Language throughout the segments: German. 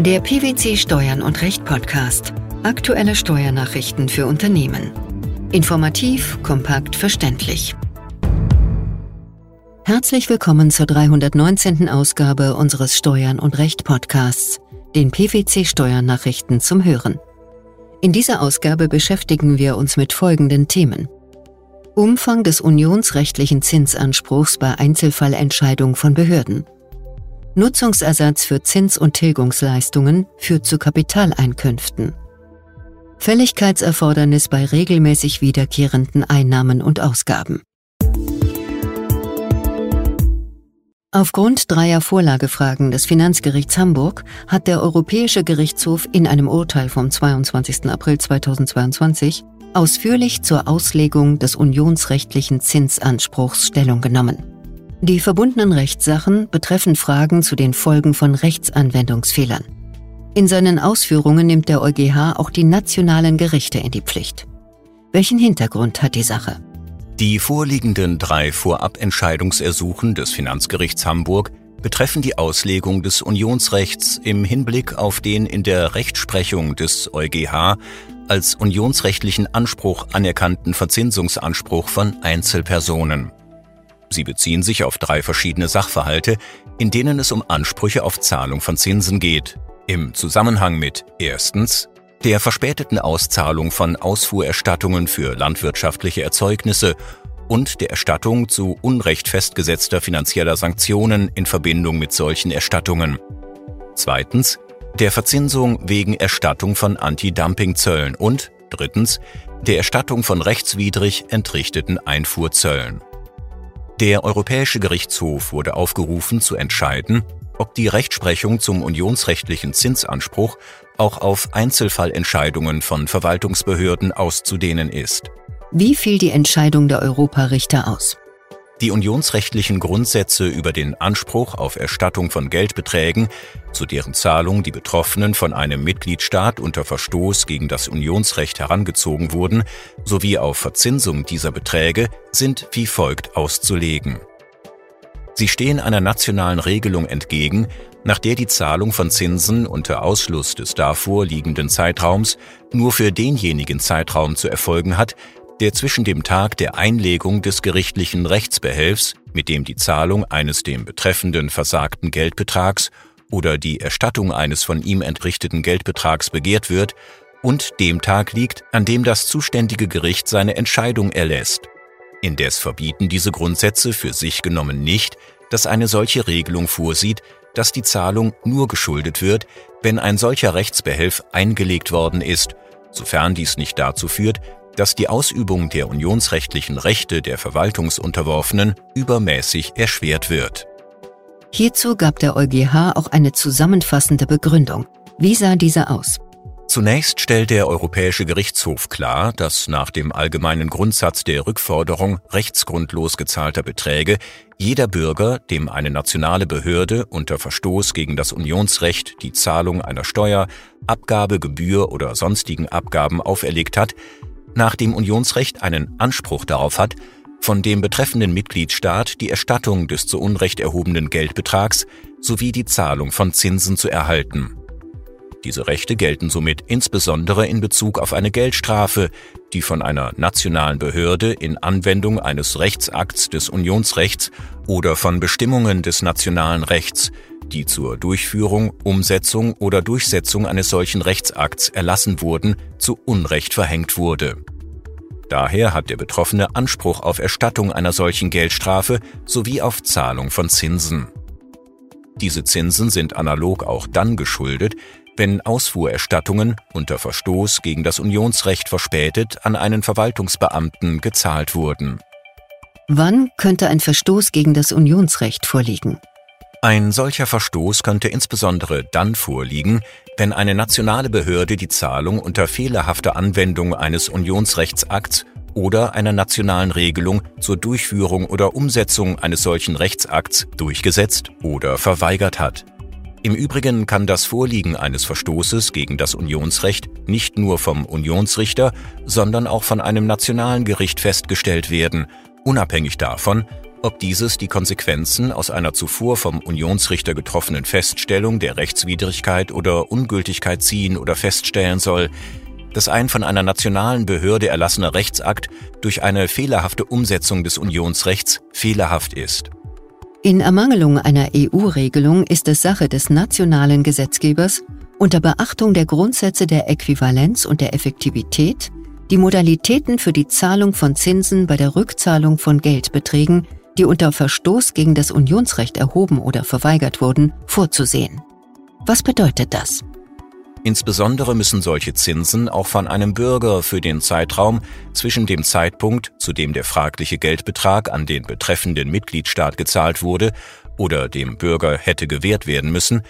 Der PwC Steuern und Recht Podcast. Aktuelle Steuernachrichten für Unternehmen. Informativ, kompakt, verständlich. Herzlich willkommen zur 319. Ausgabe unseres Steuern und Recht Podcasts, den PwC Steuernachrichten zum Hören. In dieser Ausgabe beschäftigen wir uns mit folgenden Themen. Umfang des unionsrechtlichen Zinsanspruchs bei Einzelfallentscheidung von Behörden. Nutzungsersatz für Zins- und Tilgungsleistungen führt zu Kapitaleinkünften. Fälligkeitserfordernis bei regelmäßig wiederkehrenden Einnahmen und Ausgaben. Aufgrund dreier Vorlagefragen des Finanzgerichts Hamburg hat der Europäische Gerichtshof in einem Urteil vom 22. April 2022 ausführlich zur Auslegung des unionsrechtlichen Zinsanspruchs Stellung genommen. Die verbundenen Rechtssachen betreffen Fragen zu den Folgen von Rechtsanwendungsfehlern. In seinen Ausführungen nimmt der EuGH auch die nationalen Gerichte in die Pflicht. Welchen Hintergrund hat die Sache? Die vorliegenden drei Vorabentscheidungsersuchen des Finanzgerichts Hamburg betreffen die Auslegung des Unionsrechts im Hinblick auf den in der Rechtsprechung des EuGH als unionsrechtlichen Anspruch anerkannten Verzinsungsanspruch von Einzelpersonen. Sie beziehen sich auf drei verschiedene Sachverhalte, in denen es um Ansprüche auf Zahlung von Zinsen geht. Im Zusammenhang mit erstens der verspäteten Auszahlung von Ausfuhrerstattungen für landwirtschaftliche Erzeugnisse und der Erstattung zu Unrecht festgesetzter finanzieller Sanktionen in Verbindung mit solchen Erstattungen. Zweitens der Verzinsung wegen Erstattung von Anti-Dumping-Zöllen und drittens der Erstattung von rechtswidrig entrichteten Einfuhrzöllen. Der Europäische Gerichtshof wurde aufgerufen zu entscheiden, ob die Rechtsprechung zum unionsrechtlichen Zinsanspruch auch auf Einzelfallentscheidungen von Verwaltungsbehörden auszudehnen ist. Wie fiel die Entscheidung der Europarichter aus? Die unionsrechtlichen Grundsätze über den Anspruch auf Erstattung von Geldbeträgen, zu deren Zahlung die Betroffenen von einem Mitgliedstaat unter Verstoß gegen das Unionsrecht herangezogen wurden, sowie auf Verzinsung dieser Beträge, sind wie folgt auszulegen. Sie stehen einer nationalen Regelung entgegen, nach der die Zahlung von Zinsen unter Ausschluss des davor liegenden Zeitraums nur für denjenigen Zeitraum zu erfolgen hat, der zwischen dem Tag der Einlegung des gerichtlichen Rechtsbehelfs, mit dem die Zahlung eines dem betreffenden versagten Geldbetrags oder die Erstattung eines von ihm entrichteten Geldbetrags begehrt wird, und dem Tag liegt, an dem das zuständige Gericht seine Entscheidung erlässt. Indes verbieten diese Grundsätze für sich genommen nicht, dass eine solche Regelung vorsieht, dass die Zahlung nur geschuldet wird, wenn ein solcher Rechtsbehelf eingelegt worden ist, sofern dies nicht dazu führt, dass die Ausübung der unionsrechtlichen Rechte der Verwaltungsunterworfenen übermäßig erschwert wird. Hierzu gab der EuGH auch eine zusammenfassende Begründung. Wie sah diese aus? Zunächst stellt der Europäische Gerichtshof klar, dass nach dem allgemeinen Grundsatz der Rückforderung rechtsgrundlos gezahlter Beträge jeder Bürger, dem eine nationale Behörde unter Verstoß gegen das Unionsrecht die Zahlung einer Steuer, Abgabe, Gebühr oder sonstigen Abgaben auferlegt hat, nach dem Unionsrecht einen Anspruch darauf hat, von dem betreffenden Mitgliedstaat die Erstattung des zu Unrecht erhobenen Geldbetrags sowie die Zahlung von Zinsen zu erhalten. Diese Rechte gelten somit insbesondere in Bezug auf eine Geldstrafe, die von einer nationalen Behörde in Anwendung eines Rechtsakts des Unionsrechts oder von Bestimmungen des nationalen Rechts, die zur Durchführung, Umsetzung oder Durchsetzung eines solchen Rechtsakts erlassen wurden, zu Unrecht verhängt wurde. Daher hat der Betroffene Anspruch auf Erstattung einer solchen Geldstrafe sowie auf Zahlung von Zinsen. Diese Zinsen sind analog auch dann geschuldet, wenn Ausfuhrerstattungen unter Verstoß gegen das Unionsrecht verspätet an einen Verwaltungsbeamten gezahlt wurden. Wann könnte ein Verstoß gegen das Unionsrecht vorliegen? Ein solcher Verstoß könnte insbesondere dann vorliegen, wenn eine nationale Behörde die Zahlung unter fehlerhafter Anwendung eines Unionsrechtsakts oder einer nationalen Regelung zur Durchführung oder Umsetzung eines solchen Rechtsakts durchgesetzt oder verweigert hat. Im Übrigen kann das Vorliegen eines Verstoßes gegen das Unionsrecht nicht nur vom Unionsrichter, sondern auch von einem nationalen Gericht festgestellt werden, unabhängig davon, ob dieses die Konsequenzen aus einer zuvor vom Unionsrichter getroffenen Feststellung der Rechtswidrigkeit oder Ungültigkeit ziehen oder feststellen soll, dass ein von einer nationalen Behörde erlassener Rechtsakt durch eine fehlerhafte Umsetzung des Unionsrechts fehlerhaft ist. In Ermangelung einer EU-Regelung ist es Sache des nationalen Gesetzgebers, unter Beachtung der Grundsätze der Äquivalenz und der Effektivität, die Modalitäten für die Zahlung von Zinsen bei der Rückzahlung von Geldbeträgen, die unter Verstoß gegen das Unionsrecht erhoben oder verweigert wurden, vorzusehen. Was bedeutet das? Insbesondere müssen solche Zinsen auch von einem Bürger für den Zeitraum zwischen dem Zeitpunkt, zu dem der fragliche Geldbetrag an den betreffenden Mitgliedstaat gezahlt wurde oder dem Bürger hätte gewährt werden müssen,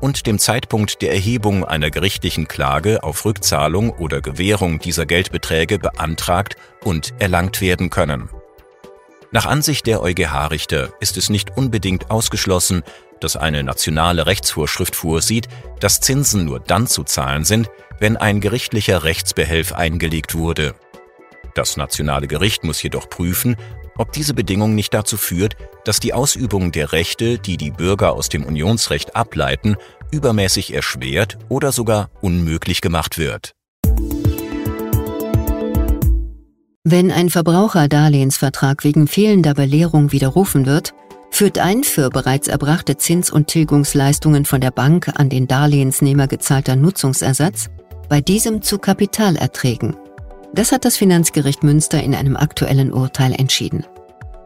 und dem Zeitpunkt der Erhebung einer gerichtlichen Klage auf Rückzahlung oder Gewährung dieser Geldbeträge beantragt und erlangt werden können. Nach Ansicht der EuGH-Richter ist es nicht unbedingt ausgeschlossen, dass eine nationale Rechtsvorschrift vorsieht, dass Zinsen nur dann zu zahlen sind, wenn ein gerichtlicher Rechtsbehelf eingelegt wurde. Das nationale Gericht muss jedoch prüfen, ob diese Bedingung nicht dazu führt, dass die Ausübung der Rechte, die die Bürger aus dem Unionsrecht ableiten, übermäßig erschwert oder sogar unmöglich gemacht wird. Wenn ein Verbraucherdarlehensvertrag wegen fehlender Belehrung widerrufen wird, führt ein für bereits erbrachte Zins- und Tilgungsleistungen von der Bank an den Darlehensnehmer gezahlter Nutzungsersatz bei diesem zu Kapitalerträgen. Das hat das Finanzgericht Münster in einem aktuellen Urteil entschieden.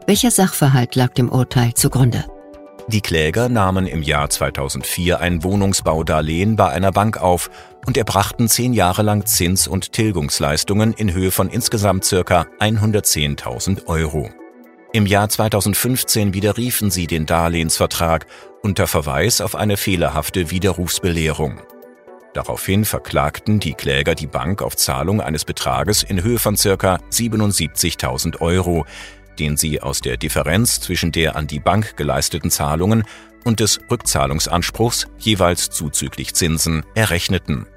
Welcher Sachverhalt lag dem Urteil zugrunde? Die Kläger nahmen im Jahr 2004 ein Wohnungsbaudarlehen bei einer Bank auf und erbrachten zehn Jahre lang Zins- und Tilgungsleistungen in Höhe von insgesamt circa 110.000 Euro. Im Jahr 2015 widerriefen sie den Darlehensvertrag unter Verweis auf eine fehlerhafte Widerrufsbelehrung. Daraufhin verklagten die Kläger die Bank auf Zahlung eines Betrages in Höhe von ca. 77.000 Euro, den sie aus der Differenz zwischen der an die Bank geleisteten Zahlungen und des Rückzahlungsanspruchs jeweils zuzüglich Zinsen errechneten.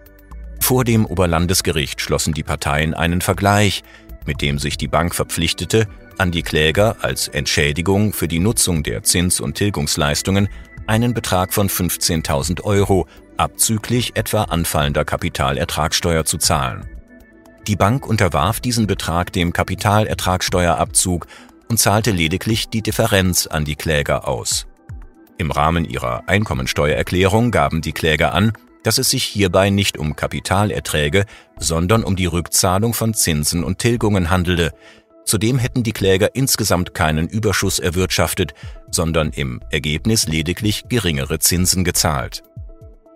Vor dem Oberlandesgericht schlossen die Parteien einen Vergleich, mit dem sich die Bank verpflichtete, an die Kläger als Entschädigung für die Nutzung der Zins- und Tilgungsleistungen einen Betrag von 15.000 Euro abzüglich etwa anfallender Kapitalertragssteuer zu zahlen. Die Bank unterwarf diesen Betrag dem Kapitalertragssteuerabzug und zahlte lediglich die Differenz an die Kläger aus. Im Rahmen ihrer Einkommensteuererklärung gaben die Kläger an, dass es sich hierbei nicht um Kapitalerträge, sondern um die Rückzahlung von Zinsen und Tilgungen handelte, Zudem hätten die Kläger insgesamt keinen Überschuss erwirtschaftet, sondern im Ergebnis lediglich geringere Zinsen gezahlt.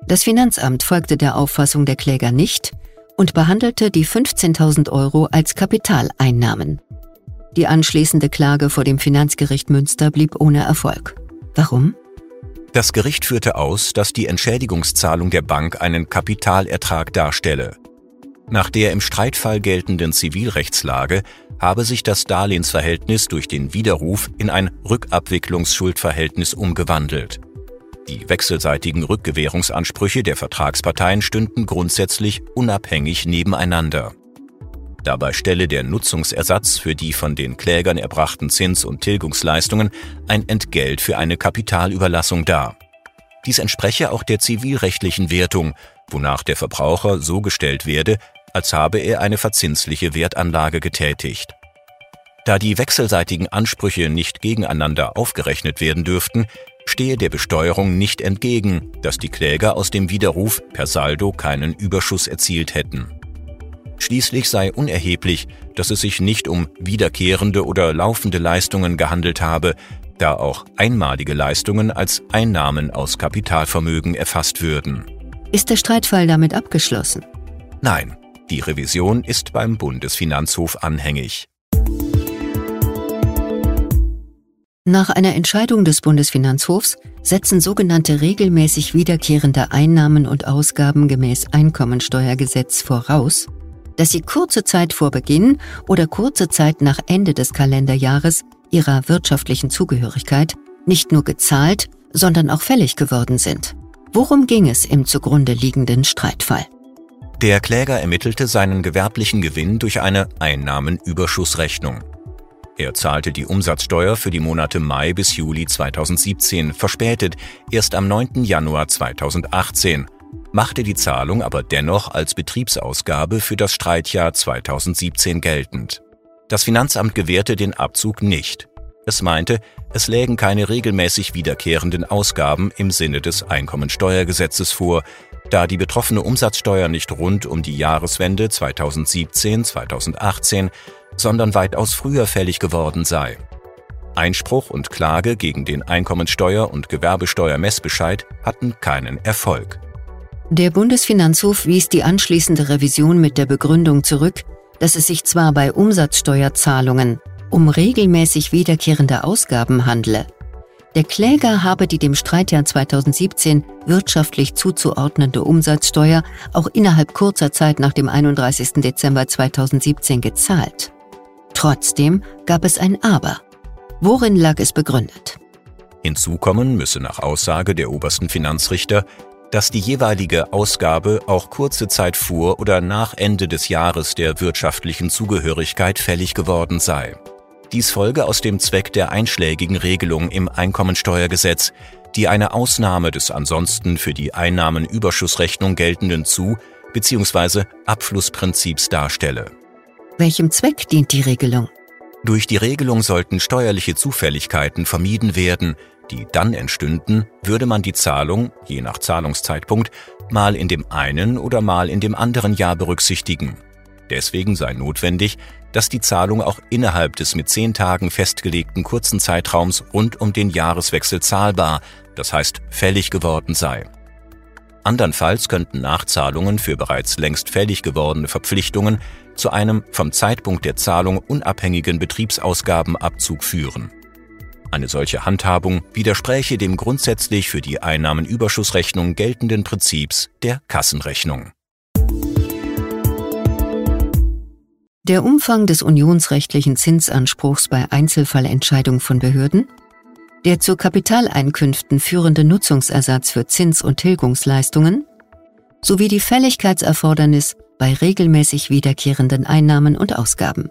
Das Finanzamt folgte der Auffassung der Kläger nicht und behandelte die 15.000 Euro als Kapitaleinnahmen. Die anschließende Klage vor dem Finanzgericht Münster blieb ohne Erfolg. Warum? Das Gericht führte aus, dass die Entschädigungszahlung der Bank einen Kapitalertrag darstelle. Nach der im Streitfall geltenden Zivilrechtslage habe sich das Darlehensverhältnis durch den Widerruf in ein Rückabwicklungsschuldverhältnis umgewandelt. Die wechselseitigen Rückgewährungsansprüche der Vertragsparteien stünden grundsätzlich unabhängig nebeneinander. Dabei stelle der Nutzungsersatz für die von den Klägern erbrachten Zins- und Tilgungsleistungen ein Entgelt für eine Kapitalüberlassung dar. Dies entspreche auch der zivilrechtlichen Wertung, wonach der Verbraucher so gestellt werde, als habe er eine verzinsliche Wertanlage getätigt. Da die wechselseitigen Ansprüche nicht gegeneinander aufgerechnet werden dürften, stehe der Besteuerung nicht entgegen, dass die Kläger aus dem Widerruf per Saldo keinen Überschuss erzielt hätten. Schließlich sei unerheblich, dass es sich nicht um wiederkehrende oder laufende Leistungen gehandelt habe, da auch einmalige Leistungen als Einnahmen aus Kapitalvermögen erfasst würden. Ist der Streitfall damit abgeschlossen? Nein, die Revision ist beim Bundesfinanzhof anhängig. Nach einer Entscheidung des Bundesfinanzhofs setzen sogenannte regelmäßig wiederkehrende Einnahmen und Ausgaben gemäß Einkommensteuergesetz voraus, dass sie kurze Zeit vor Beginn oder kurze Zeit nach Ende des Kalenderjahres ihrer wirtschaftlichen Zugehörigkeit nicht nur gezahlt, sondern auch fällig geworden sind. Worum ging es im zugrunde liegenden Streitfall? Der Kläger ermittelte seinen gewerblichen Gewinn durch eine Einnahmenüberschussrechnung. Er zahlte die Umsatzsteuer für die Monate Mai bis Juli 2017 verspätet, erst am 9. Januar 2018, machte die Zahlung aber dennoch als Betriebsausgabe für das Streitjahr 2017 geltend. Das Finanzamt gewährte den Abzug nicht. Es meinte, es lägen keine regelmäßig wiederkehrenden Ausgaben im Sinne des Einkommensteuergesetzes vor, da die betroffene Umsatzsteuer nicht rund um die Jahreswende 2017-2018, sondern weitaus früher fällig geworden sei. Einspruch und Klage gegen den Einkommensteuer- und Gewerbesteuermessbescheid hatten keinen Erfolg. Der Bundesfinanzhof wies die anschließende Revision mit der Begründung zurück, dass es sich zwar bei Umsatzsteuerzahlungen um regelmäßig wiederkehrende Ausgaben handle. Der Kläger habe die dem Streitjahr 2017 wirtschaftlich zuzuordnende Umsatzsteuer auch innerhalb kurzer Zeit nach dem 31. Dezember 2017 gezahlt. Trotzdem gab es ein Aber. Worin lag es begründet? Hinzu kommen müsse nach Aussage der obersten Finanzrichter, dass die jeweilige Ausgabe auch kurze Zeit vor oder nach Ende des Jahres der wirtschaftlichen Zugehörigkeit fällig geworden sei. Dies folge aus dem Zweck der einschlägigen Regelung im Einkommensteuergesetz, die eine Ausnahme des ansonsten für die Einnahmenüberschussrechnung geltenden Zu- bzw. Abflussprinzips darstelle. Welchem Zweck dient die Regelung? Durch die Regelung sollten steuerliche Zufälligkeiten vermieden werden, die dann entstünden, würde man die Zahlung, je nach Zahlungszeitpunkt, mal in dem einen oder mal in dem anderen Jahr berücksichtigen. Deswegen sei notwendig, dass die Zahlung auch innerhalb des mit zehn Tagen festgelegten kurzen Zeitraums rund um den Jahreswechsel zahlbar, das heißt fällig geworden sei. Andernfalls könnten Nachzahlungen für bereits längst fällig gewordene Verpflichtungen zu einem vom Zeitpunkt der Zahlung unabhängigen Betriebsausgabenabzug führen. Eine solche Handhabung widerspräche dem grundsätzlich für die Einnahmenüberschussrechnung geltenden Prinzips der Kassenrechnung. Der Umfang des unionsrechtlichen Zinsanspruchs bei Einzelfallentscheidung von Behörden, der zu Kapitaleinkünften führende Nutzungsersatz für Zins- und Tilgungsleistungen sowie die Fälligkeitserfordernis bei regelmäßig wiederkehrenden Einnahmen und Ausgaben.